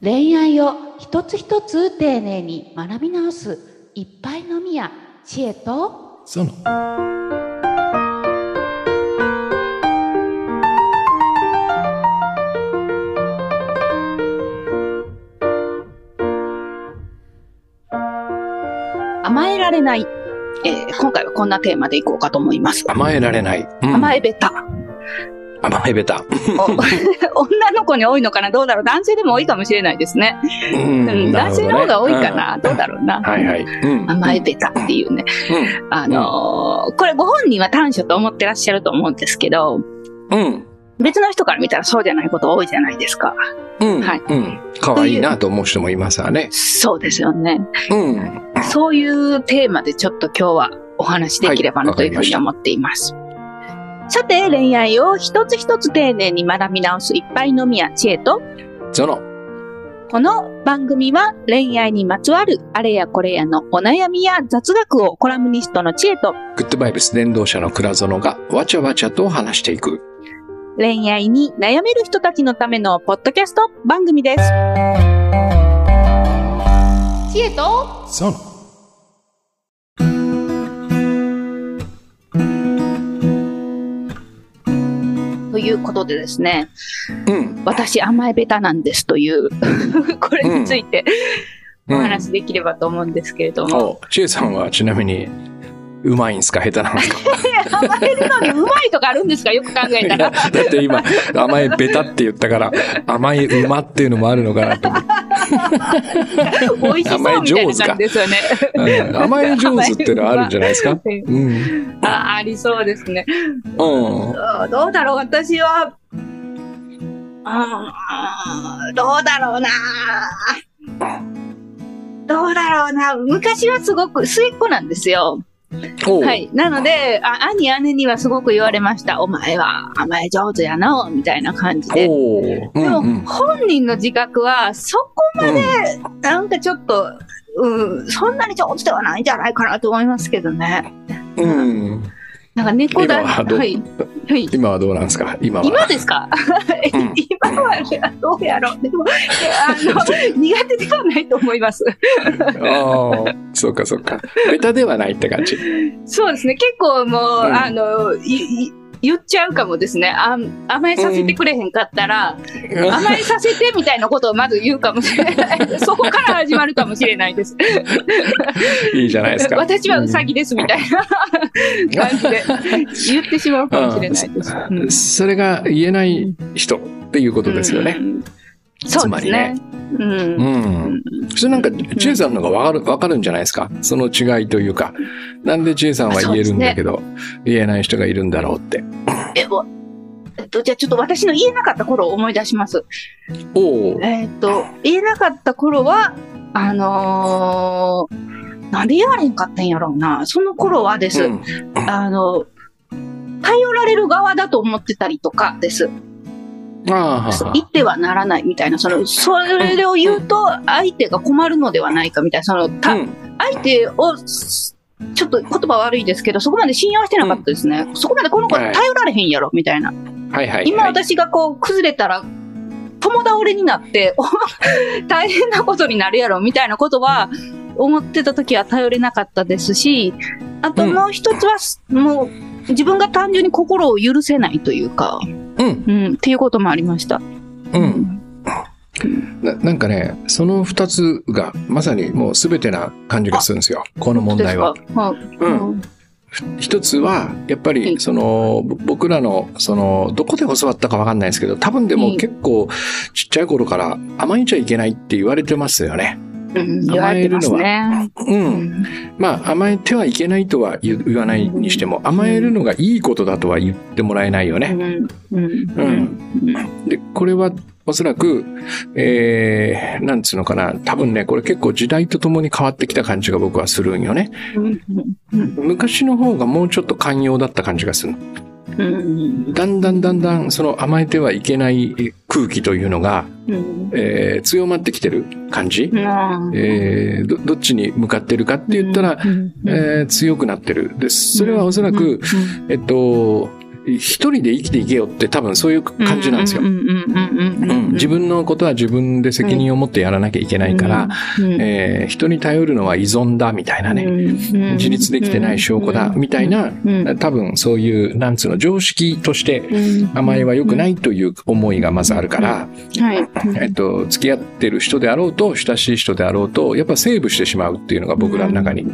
恋愛を一つ一つ丁寧に学び直すいっぱいのみや知恵とその甘えられない。えー今回はこんなテーマでいこうかと思います。甘えられない。うん甘えべた。甘えべた。お 女の子に多いのかな？どうだろう？男性でも多いかもしれないですね。ううん、男性の方が多いかな、うんどうだろうな？はいはい。うん。甘えべたっていうね。あのーこれご本人は短所と思ってらっしゃると思うんですけど、うん。別の人から見たらそうじゃないこと多いじゃないですか。うん。はいうん。可愛いなと思う人もいますわね。そうですよね。うん。そういうテーマでちょっと今日はお話しできればなはいというふうに思っています。さて、恋愛を一つ一つ丁寧に学び直すいっぱいのみや知恵と、その、この番組は恋愛にまつわるあれやこれやのお悩みや雑学をコラムニストの知恵とグッドバイブス伝道者の倉園がわちゃわちゃと話していく。恋愛に悩める人たちのためのポッドキャスト番組です。知恵とその。ということでですね、うん。私甘えベタなんですという、これについておうん。話しできればと思うんですけれども、お、ちえさんはちなみに、うまいんすか下手なんですか 甘えるのにうまいとかあるんですかよく考えたら。だって今、甘えベタって言ったから、甘い馬っていうのもあるのかなと思って。美味しそうみたいな感じですよね。うん甘え上手っていうのはあるんじゃないですか？うん。あありそうですね。うん。どうだろう私は、あーどうだろうなどうだろうな昔はすごく末っ子なんですよ。はい。なので、あ兄、姉にはすごく言われました。お前は甘え上手やな、みたいな感じで。でも、んうん本人の自覚は、そこまで、なんかちょっと、うん、そんなに上手ではないんじゃないかなと思いますけどね。うん。なんか猫だ、今はい。はい。今はどうなんですか？今は。今ですか、うん 今はどうやろう？でも、あの、苦手ではないと思います。ああ、そうかそうか。ベタではないって感じ。そうですね。結構もう、うんあの、いい言っちゃうかもですね。あ甘えさせてくれへんかったら、甘えさせてみたいなことをまず言うかもしれない。そこから始まるかもしれないです。いいじゃないですか。私はウサギですみたいな感じで言ってしまうかもしれないです。うんそれが言えない人っていうことですよね。うんそうですね。う。うんん。それなんか、ちえさんの方がわかる、わかるんじゃないですか？その違いというか。なんでちえさんは言えるんだけど、言えない人がいるんだろうって。え、わえっと、じゃあちょっと私の言えなかった頃を思い出します。おお。えーっと、言えなかった頃は、あのーなんで言われんかったんやろうな。その頃はです、うんあの、頼られる側だと思ってたりとかです。ああ言ってはならないみたいな、その、それを言うと相手が困るのではないかみたいな、その、たうん相手を、すちょっと言葉悪いですけど、そこまで信用してなかったですね。そこまでこの子はい頼られへんやろ、みたいな。はいはい。今はい私がこう崩れたら、友倒れになって、お 大変なことになるやろ、みたいなことは、思ってた時は頼れなかったですし、あともう一つは、もう、自分が単純に心を許せないというか、うん。うん、っていうこともありました。うん。ななんかね、その二つがまさにもう全てな感じがするんですよ。この問題は。はい。うん。一つは、やっぱり、はいその、ぼ僕らの、その、どこで教わったかわかんないですけど、多分でもはい結構、ちっちゃい頃から甘えちゃいけないって言われてますよね。うん、言われてますね。う。うんん。まあ、甘えてはいけないとは言言わないにしても、甘えるのがいいことだとは言ってもらえないよね。うん。で、これはおそらく、えー、なんつうのかな。多分ね、これ結構時代とともに変わってきた感じが僕はするんよね。昔の方がもうちょっと寛容だった感じがする。だんだんだんだんその甘えてはいけない空気というのが、うん。えー強まってきてる感じ、うん。えーどどっちに向かってるかって言ったら、うん、えー強くなってる。で、それはおそらく、えっと、一人で生きていけよって多分そういう感じなんですよ。自分のことは自分で責任を持ってやらなきゃいけないから、うんえー人に頼るのは依存だみたいなね、うん自立できてない証拠だみたいな、うん多分そういう、なんつうの、常識としてうん甘えは良くないという思いがまずあるから、はい。えっと、付き合ってる人であろうと、親しい人であろうと、やっぱセーブしてしまうっていうのが僕らの中に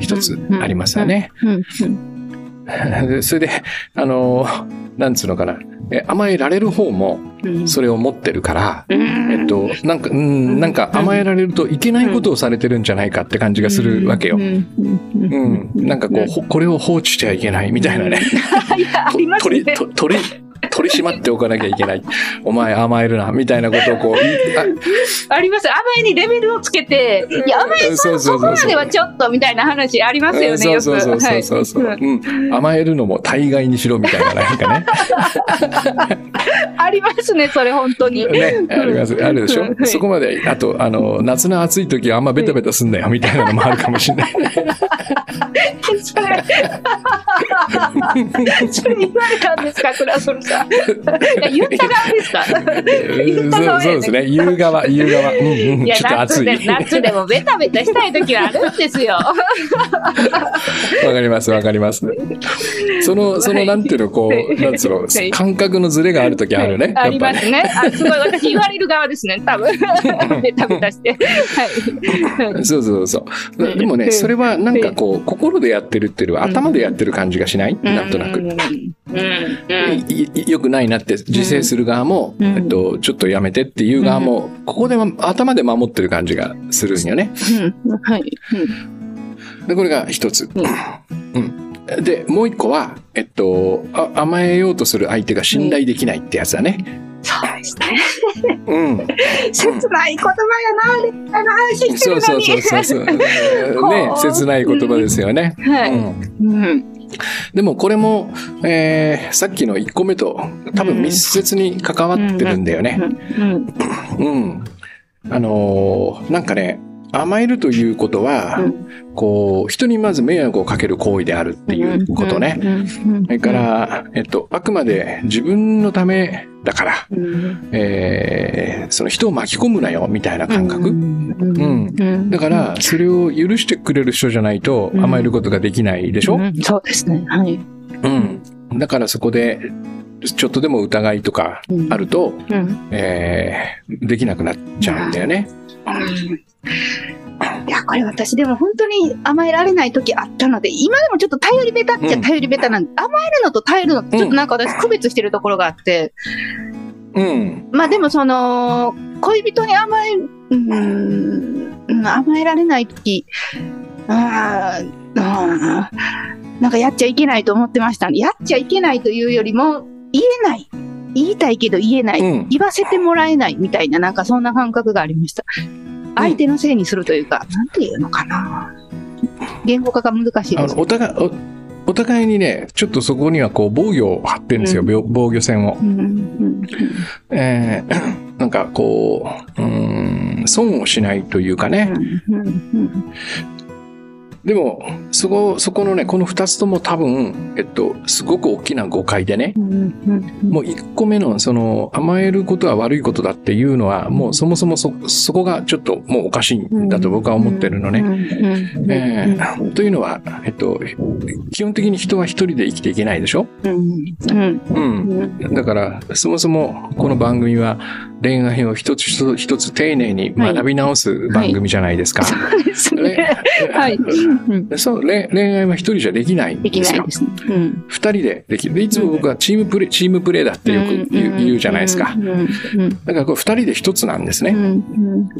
一つありますよね。それで、あの、なんつうのかな、え甘えられる方もうん。それを持ってるから、うん。えっと、なんか、うん、なんか甘えられるといけないことをされてるんじゃないかって感じがするわけよ。うん。うん。なんかこう、ほこれを放置してはいけないみたいなね。いや、あります取り、ね。と取り、取り締まっておかなきゃいけない。お前甘えるな、みたいなことをこうああります。甘えにレベルをつけて、いや、甘えそうそこまではちょっとみたいな話ありますよね、そうよく。そうそうそうそうはいうん。甘えるのも大概にしろみたいな、なんかね。ありますね、それ本当に。ね、あります。あるでしょ？はいそこまで、あと、あの、夏の暑い時はあんまベタベタすんなよ、みたいなのもあるかもしれない。それ、それ言われたんですか、クラソルさん。言った側ですか？言った側そうですね。夕側、夕側。うんうん。いや、ちょっと暑い。夏で、夏でもベタベタしたい時はあるんですよ。わかります、わかります。その、その、なんていうの、こう、なんつうのはい、感覚のズレがある時あるね。あ。りますね。あすごい、私言われる側ですね、多分。ベタベタして。はい。はいそうそうそう。でもね、うんそれはなんかこう、心でやってるっていうよりは頭でやってる感じがしない？なんとなく。うん。うん。よくないなって自制する側も、うんえっと、ちょっとやめてっていう側も、ここでは頭で守ってる感じがするんよね。うん。はい。で、これが一つ。うんうん。で、もう一個は、えっと、あ甘えようとする相手が信頼できないってやつだね。そうですね。うん。切ない言葉やな、あの話してそうそうるのに。そうそうそう。ね、切ない言葉ですよね。はい。うんうん。でもこれも、えーさっきの1個目と多分密接に関わってるんだよね。うん。うん。あのーなんかね、甘えるということは、こう、人にまず迷惑をかける行為であるっていうことね。うん。それから、えっと、あくまで自分のためだから、うん、えーその人を巻き込むなよ、みたいな感覚。うん。うんだから、それを許してくれる人じゃないとうん甘えることができないでしょ、うんそうですね。はい。うん。だからそこで、ちょっとでも疑いとかあると、うん。えーできなくなっちゃうんだよね。いや、これ私でも本当に甘えられない時あったので、今でもちょっと頼りベタっちゃ頼りベタなんで、甘えるのと耐えるのってちょっとなんか私区別してるところがあって、うん。まあでもその、恋人に甘え、うーん、うん甘えられない時、あーあーなんかやっちゃいけないと思ってました。やっちゃいけないというよりも、言えない。言いたいけど言えない。うん。言わせてもらえないみたいな、なんかそんな感覚がありました。相手のせいにするというか、なんていうのかな。言語化が難しいです。お互い、おお互いにね、ちょっとそこにはこう防御を張ってるんですよ、うん防防御線を。うんうんえー なんかこう、うーん、損をしないというかね。うんうんでも、そこ、そこのね、この二つとも多分、えっと、すごく大きな誤解でね。もう一個目の、その、甘えることは悪いことだっていうのは、もうそもそもそ、そこがちょっともうおかしいんだと僕は思ってるのね。えーというのは、えっと、基本的に人は一人で生きていけないでしょ？うんうんうん。だから、そもそもこの番組は恋愛を一つ一つ丁寧に学び直す番組じゃないですか。そうですね。ねはい。うんそう恋恋愛は一人じゃできないんですよないで。すね。うん二人でできる。で、いつも僕はチームプレー、チームプレーだってよく言う言うじゃないですか。だからこれ二人で一つなんですね。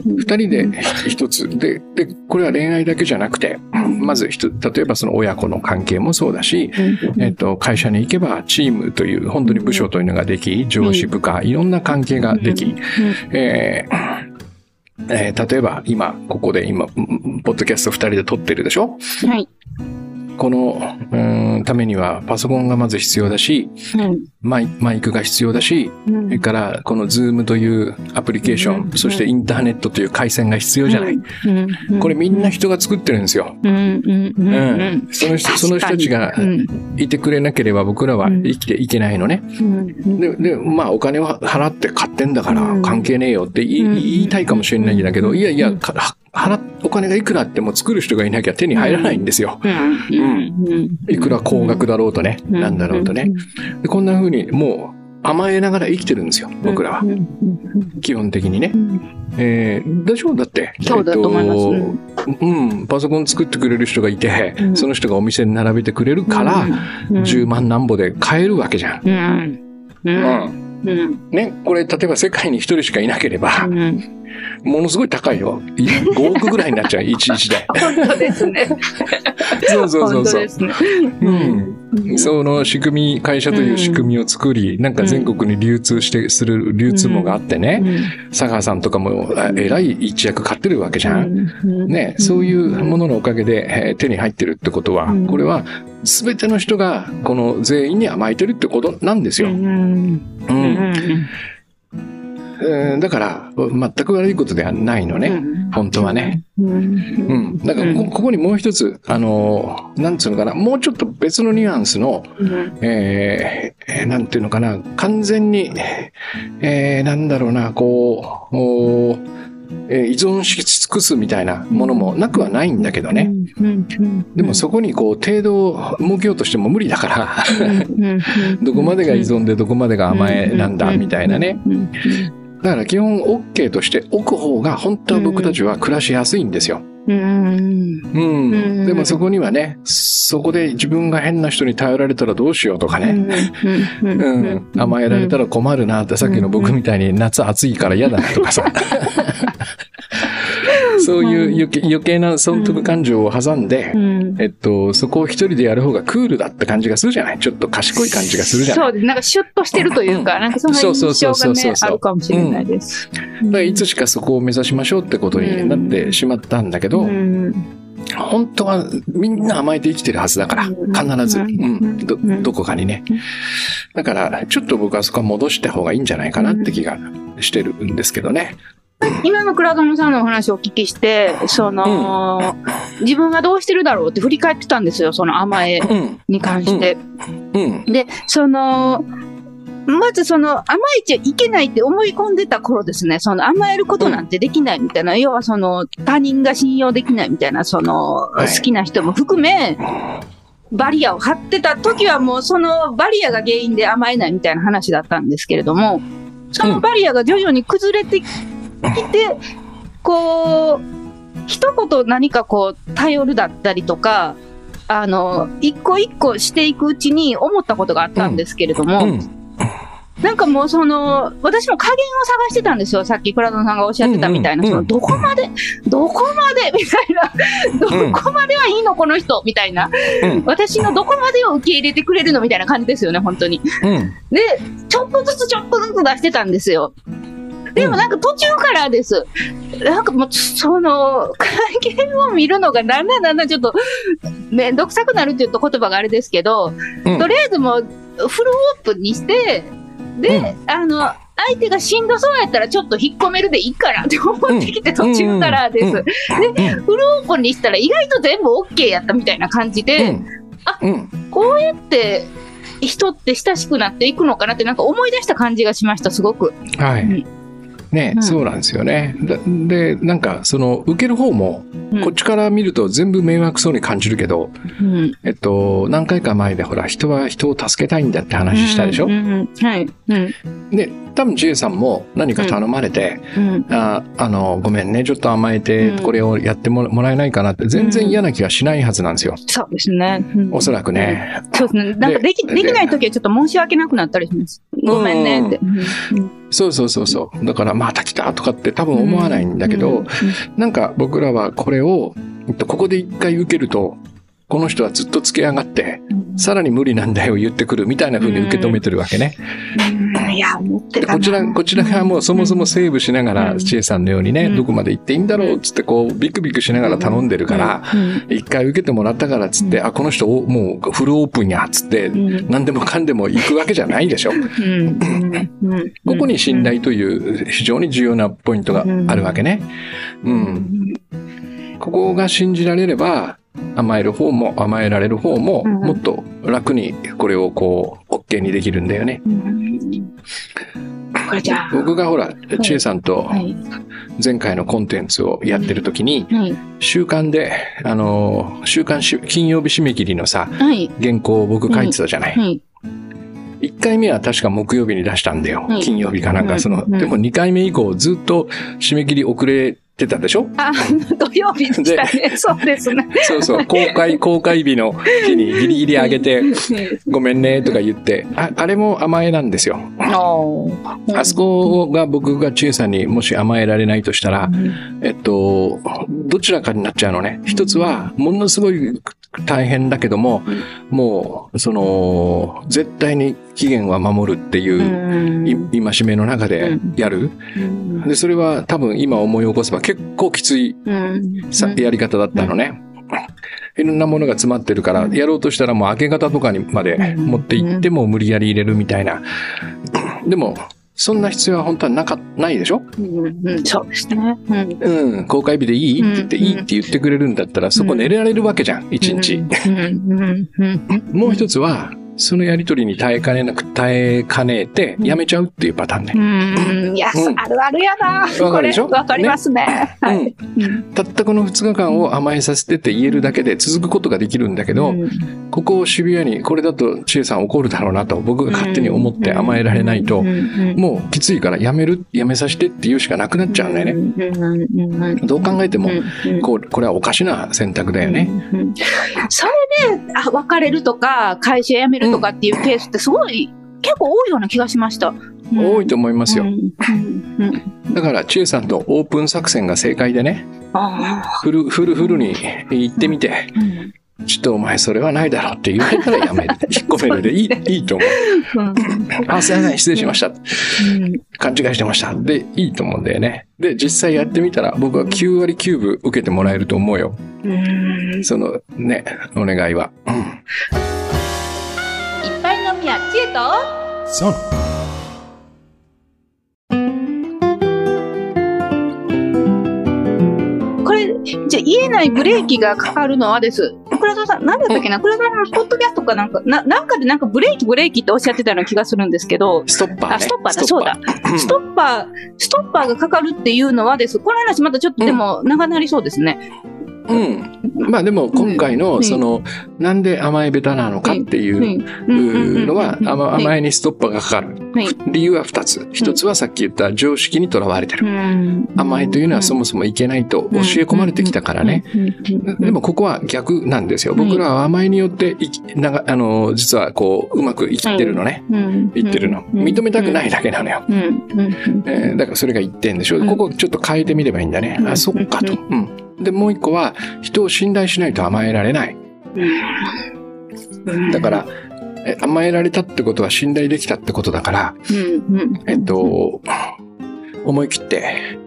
二人で一つ。で、で、これは恋愛だけじゃなくて、まず一つ、例えばその親子の関係もそうだし、えっと、会社に行けばチームという、本当に部署というのができ、上司部下、いろんな関係ができ、えーえー例えば今、ここで今、うんポッドキャスト二人で撮ってるでしょ？はい。この、うん、ためにはパソコンがまず必要だし、うんマイマイクが必要だし、うん。それからこのズームというアプリケーション、うん。そしてインターネットという回線が必要じゃない。うん。これみんな人が作ってるんですよ。その人、その人たちがうん。いてくれなければ僕らは生きていけないのね。うん。で、で、まあお金を払って買ってんだからうん。関係ねえよって言い,、たいかもしれないんだけど、うん。いやいや、か払っお金がいくらあっても作る人がいなきゃ手に入らないんですよ。うん。うん。いくら高額だろうとね、なんだろうとね。でこんな風にもう甘えながら生きてるんですよ、僕らは。基本的にね。う。んえー、大丈夫だって？そうだと思います。えっとうん、パソコン作ってくれる人がいて、うん。その人がお店に並べてくれるから、うん。10万なんぼで買えるわけじゃん。うん。ううんん。うん。ね、これ、例えば世界に一人しかいなければ、うんものすごい高いよ。い5億ぐらいになっちゃう、一日で。本当ですね。そうそうそうそう。ね。うん。その仕組み、会社という仕組みを作り、なんか全国に流通して、する流通網があってね、佐川さんとかもあえらい一役買ってるわけじゃん。ね、そういうもののおかげで、えー手に入ってるってことは、うん。これは全ての人がこの全員に甘えてるってことなんですよ。うんえーだから、全く悪いことではないのね。本当はね。うん。だからこ、ここにもう一つ、あのー、なんつうのかな、もうちょっと別のニュアンスの、えーえーなんていうのかな、完全に、えーなんだろうな、こう、おーえー依存し尽くすみたいなものもなくはないんだけどね。でもそこにこう、程度を設けようとしても無理だから、どこまでが依存でどこまでが甘えなんだみたいなね。だから基本 OK として置く方が本当は僕たちは暮らしやすいんですよ。うん。んでもそこにはね、そこで自分が変な人に頼られたらどうしようとかね。うん。甘えられたら困るなって、さっきの僕みたいに夏暑いから嫌だなとかさ。そういう余計な損得感情を挟んで、えっと、そこを一人でやる方がクールだって感じがするじゃない？ちょっと賢い感じがするじゃない？そうです。なんかシュッとしてるというか、なんかその印象がね、あるかもしれないです。だからいつしかそこを目指しましょうってことになってしまったんだけど、うん。本当はみんな甘えて生きてるはずだから、うん。必ず、ううん。ん、ど、うん。どこかにね。だから、ちょっと僕はそこは戻した方がいいんじゃないかなって気がしてるんですけどね。今の倉園さんのお話をお聞きして、その、自分がどうしてるだろうって振り返ってたんですよ、その甘えうん、に関して。うん、で、その、まずその甘えちゃいけないって思い込んでた頃ですね、その甘えることなんてできないみたいな、要はその他人が信用できないみたいな、そのはい。好きな人も含め、バリアを張ってた時はもうそのバリアが原因で甘えないみたいな話だったんですけれども、そのバリアが徐々に崩れてきて、こう、一言何かこう頼るだったりとか、あの、一個一個していくうちに思ったことがあったんですけれども、うん、なんかもうその、私も加減を探してたんですよ。さっき倉野さんがおっしゃってたみたいな、うんうん。その、どこまで、どこまでみたいな、どこまではいいのこの人？みたいな、うん。私のどこまでを受け入れてくれるの？みたいな感じですよね、本当に。うん、で、ちょっとずつちょっとずつ出してたんですよ。でもなんか途中からです。なんかもう、その、会見を見るのがだんだんだんだんちょっと、めんどくさくなるって言うと言葉があれですけど、うんとりあえずもう、フルオープンにして、で、あの、相手がしんどそうやったらちょっと引っ込めるでいいかなって思ってきて途中からです。うんで、フルオープンにしたら意外と全部 OK やったみたいな感じで、あうん、こうやって人って親しくなっていくのかなってなんか思い出した感じがしました、すごく。はい。うんね、うんそうなんですよね。だで、なんか、その、受ける方も、うんこっちから見ると全部迷惑そうに感じるけど、うん。えっと、何回か前でほら、人は人を助けたいんだって話したでしょ、うんうんはい。うん。で、多分 J さんも何か頼まれて、うん。ああの、ごめんね、ちょっと甘えてうん、これをやってももらえないかなって、全然嫌な気がしないはずなんですよ。そうですね。うんおそらくね。そうですね。なんかでき、でできないときはちょっと申し訳なくなったりします。ごめんねって。うんそうそうそうそう。だから、また来たとかって多分思わないんだけど、うんなんか僕らはこれを、えっとここで一回受けると、この人はずっとつけ上がって、うんさらに無理なんだよ言ってくるみたいな風に受け止めてるわけね。いや、思ってでたな。こちら、こちらがもうそもそもセーブしながら、うん。千恵さんのようにね、うん。どこまで行っていいんだろうっつって、こう、ビクビクしながら頼んでるから、うん、一回受けてもらったからっつって、うん。あ、この人おもうフルオープンやっつって、うん。何でもかんでも行くわけじゃないでしょ。ここに信頼という非常に重要なポイントがあるわけね。うん。ここが信じられれば、甘える方も甘えられる方も、うんもっと楽にこれをこう、OK にできるんだよね。僕がほら、千恵さんとはい。前回のコンテンツをやってる時に、はい。週刊で、あの、週刊し金曜日締め切りのさ、はい。原稿を僕書いてたじゃない。はい。1回目は確か木曜日に出したんだよ。はい金曜日かなんか、うんその、うんでも2回目以降ずっと締め切り遅れてたでしょ？あ、土曜日でしたね。そうですね。そうそう、公開、公開日の日にギリギリ上げて、ごめんねとか言って、ああれも甘えなんですよ。あそこが僕が千恵さんにもし甘えられないとしたら、えっと、どちらかになっちゃうのね。一つは、ものすごい大変だけども、もう、その、絶対に期限は守るっていう、い戒めの中でやる。うん。で、それは多分今思い起こせば結構きついやり方だったのね。いろんなものが詰まってるから、やろうとしたらもう明け方とかにまで持って行っても無理やり入れるみたいな。でも、そんな必要は本当はなか、ないでしょ？うんうんそうですね。うん。うん、公開日でいい？って言って、うん。いいって言ってくれるんだったら、そこ寝られるわけじゃん、一日。もう一つは、そのやりとりに耐えかねなく、耐えかねて、やめちゃうっていうパターンね。うん。いや、うん。あるあるやな。わかるでしょ？わかりますね。はい。うん。たったこの2日間を甘えさせてって言えるだけで続くことができるんだけど、うん。ここをシビアに、これだと千恵さん怒るだろうなと、僕が勝手に思って甘えられないともうきついからやめる、やめさせてって言うしかなくなっちゃうん。だよね。どう考えても、うん。こう、これはおかしな選択だよね。それで、あ、別れるとか、会社辞めるとかっていうケースってすごい、結構多いような気がしました。多いと思いますよだから、千恵さんとオープン作戦が正解でね、あフル、フルフルに行ってみて、ちょっとお前それはないだろうって言われたらやめる。引っ込めるでいい、いいと思う。うんあ、すいません、失礼しました。うん勘違いしてました。で、いいと思うんだよね。で、実際やってみたら、僕は9割9分受けてもらえると思うよ。うんその、ね、お願いは。うん。と？Son. これ、じゃあ言えないブレーキがかかるのはです。倉田さん、なんだったっけな？倉田さんのポッドキャストかなんか、ななんかでなんかブレーキブレーキっておっしゃってたような気がするんですけど、ストッパーね。あ、ストッパーだ、そうだ。うんストッパー、ストッパーがかかるっていうのはです。この話またちょっとでも長なりそうですね。うん。まあでも今回うの、んその、なんで甘えベタなのかっていううんのは、甘えにストッパーがかかる。はい理由は二つ。一つはさっき言った常識にとらわれてる。うん甘えというのはそもそもいけないと教え込まれてきたからね。。でもここは逆なんですよ。僕らは甘えによってながあの、実はこう、うまく生きてるのね。言ってるの。認めたくないだけなのよ。えーだからそれが言ってんでしょ。うんここちょっと変えてみればいいんだね。うんあ、そっかと。うん。で、もう一個は、人を信頼しないと甘えられない。うんだから、え甘えられたってことは信頼できたってことだから。えっと、思い切って、え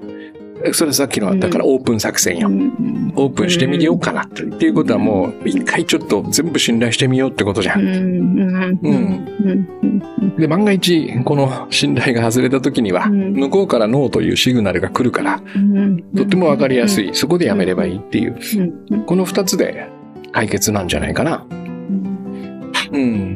それさっきの、だからオープン作戦よ。オープンしてみようかなって。いうことはもう、一回ちょっと全部信頼してみようってことじゃ。うんん。うん。うん。で、万が一、この信頼が外れた時には、うん向こうからノーというシグナルが来るから、うん。とってもわかりやすい。い。そこでやめればいいっていう。うん。この二つで解決なんじゃないかな。うん。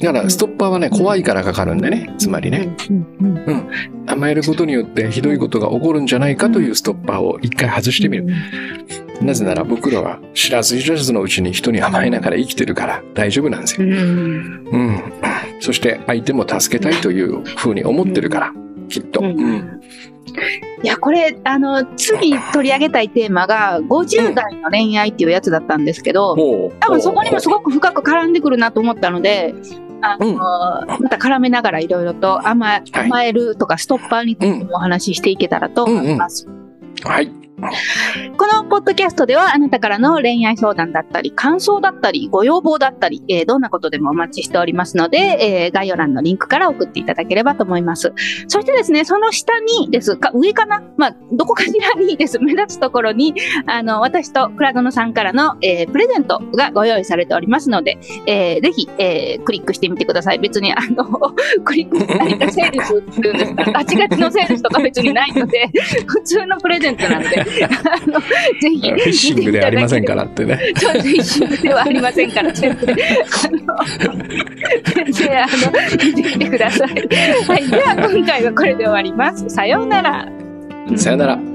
だから、ストッパーはね、怖いからかかるんでね。つまりね、うん。甘えることによってひどいことが起こるんじゃないかというストッパーを一回外してみる。なぜなら僕らは知らず知らずのうちに人に甘えながら生きてるから大丈夫なんですよ。うん。うん。そして相手も助けたいというふうに思ってるから、きっと。うんうん。いや、これ、あの、次取り上げたいテーマが、50代の恋愛っていうやつだったんですけど、もう多分そこにもすごく深く絡んでくるなと思ったので、あの、また絡めながらいろいろと甘え、るとかストッパーについてもお話ししていけたらと思います。はい。このポッドキャストではあなたからの恋愛相談だったり、感想だったり、ご要望だったり、えーどんなことでもお待ちしておりますので、えー概要欄のリンクから送っていただければと思います。そしてですね、その下にですか、上かな？まあ、どこかしらにです。目立つところに、あの、私とクラドノさんからの、えープレゼントがご用意されておりますので、えーぜひ、えークリックしてみてください。別に、あの、クリック、何かセールスっていうんですか、ガチガチのセールスとか別にないので、普通のプレゼントなので、ぜひ、フィッシングではありませんからってね。そう。フィッシングではありませんから、全然。あの、全然、あの、見てみてください。はい。では、今回はこれで終わります。さようなら。さよなら。